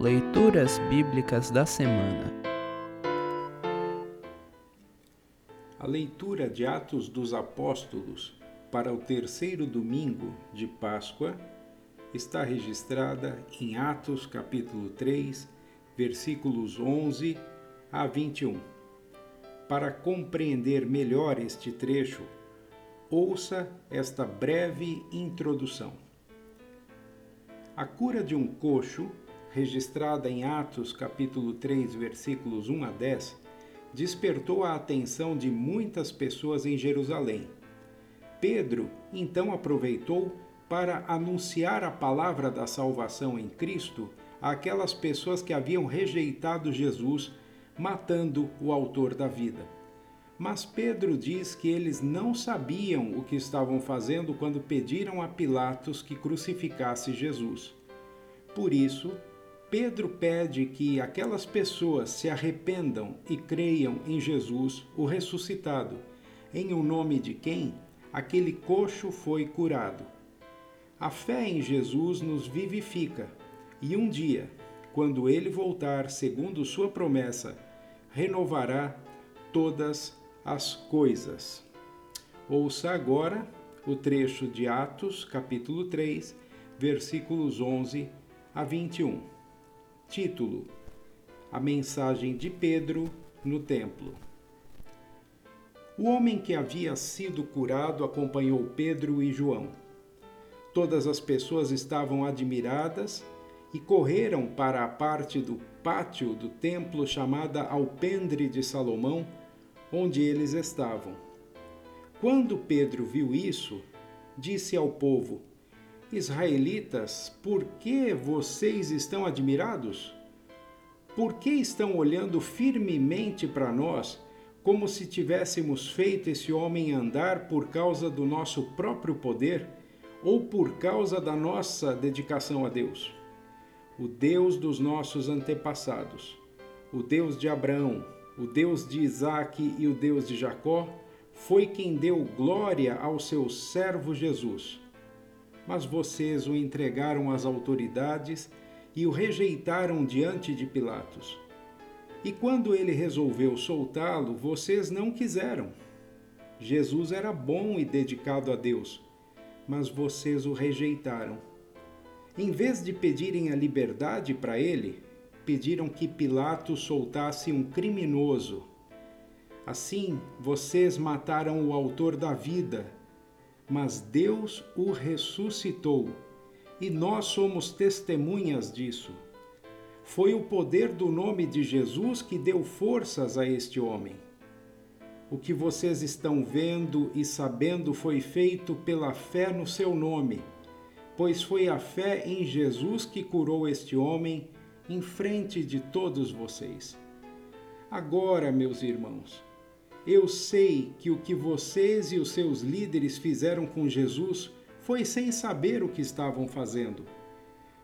Leituras Bíblicas da Semana A leitura de Atos dos Apóstolos para o terceiro domingo de Páscoa está registrada em Atos capítulo 3, versículos 11 a 21. Para compreender melhor este trecho, ouça esta breve introdução. A cura de um coxo, registrada em Atos capítulo 3, versículos 1 a 10, despertou a atenção de muitas pessoas em Jerusalém. Pedro então aproveitou para anunciar a palavra da salvação em Cristo àquelas pessoas que haviam rejeitado Jesus, matando o autor da vida. Mas Pedro diz que eles não sabiam o que estavam fazendo quando pediram a Pilatos que crucificasse Jesus. Por isso, Pedro pede que aquelas pessoas se arrependam e creiam em Jesus, o ressuscitado, em o nome de quem aquele coxo foi curado. A fé em Jesus nos vivifica e um dia, quando ele voltar segundo sua promessa, renovará todas as coisas. Ouça agora o trecho de Atos, capítulo 3, versículos 11 a 21. Título: A mensagem de Pedro no templo. O homem que havia sido curado acompanhou Pedro e João. Todas as pessoas estavam admiradas e correram para a parte do pátio do templo chamada Alpendre de Salomão, onde eles estavam. Quando Pedro viu isso, disse ao povo: Israelitas, por que vocês estão admirados? Por que estão olhando firmemente para nós, como se tivéssemos feito esse homem andar por causa do nosso próprio poder ou por causa da nossa dedicação a Deus? O Deus dos nossos antepassados, o Deus de Abraão, o Deus de Isaque e o Deus de Jacó, foi quem deu glória ao seu servo Jesus. Mas vocês o entregaram às autoridades e o rejeitaram diante de Pilatos. E quando ele resolveu soltá-lo, vocês não quiseram. Jesus era bom e dedicado a Deus, mas vocês o rejeitaram. Em vez de pedirem a liberdade para ele, pediram que Pilatos soltasse um criminoso. Assim, vocês mataram o autor da vida, mas Deus o ressuscitou, e nós somos testemunhas disso. Foi o poder do nome de Jesus que deu forças a este homem. O que vocês estão vendo e sabendo foi feito pela fé no seu nome pois foi a fé em Jesus que curou este homem em frente de todos vocês. Agora, meus irmãos, eu sei que o que vocês e os seus líderes fizeram com Jesus foi sem saber o que estavam fazendo.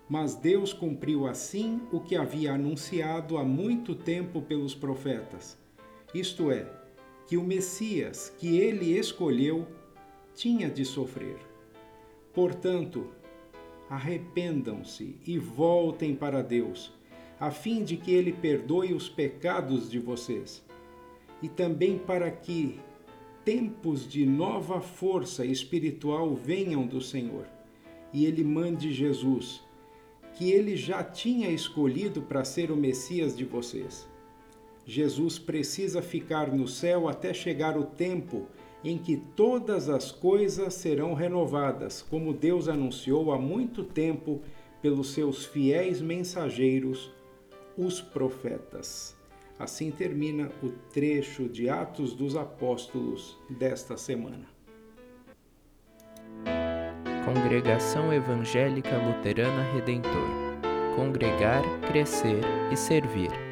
Mas Deus cumpriu assim o que havia anunciado há muito tempo pelos profetas, isto é, que o Messias que ele escolheu tinha de sofrer. Portanto, arrependam-se e voltem para Deus, a fim de que Ele perdoe os pecados de vocês, e também para que tempos de nova força espiritual venham do Senhor, e Ele mande Jesus, que Ele já tinha escolhido para ser o Messias de vocês. Jesus precisa ficar no céu até chegar o tempo em que todas as coisas serão renovadas, como Deus anunciou há muito tempo pelos seus fiéis mensageiros, os profetas. Assim termina o trecho de Atos dos Apóstolos desta semana. Congregação Evangélica Luterana Redentor Congregar, Crescer e Servir.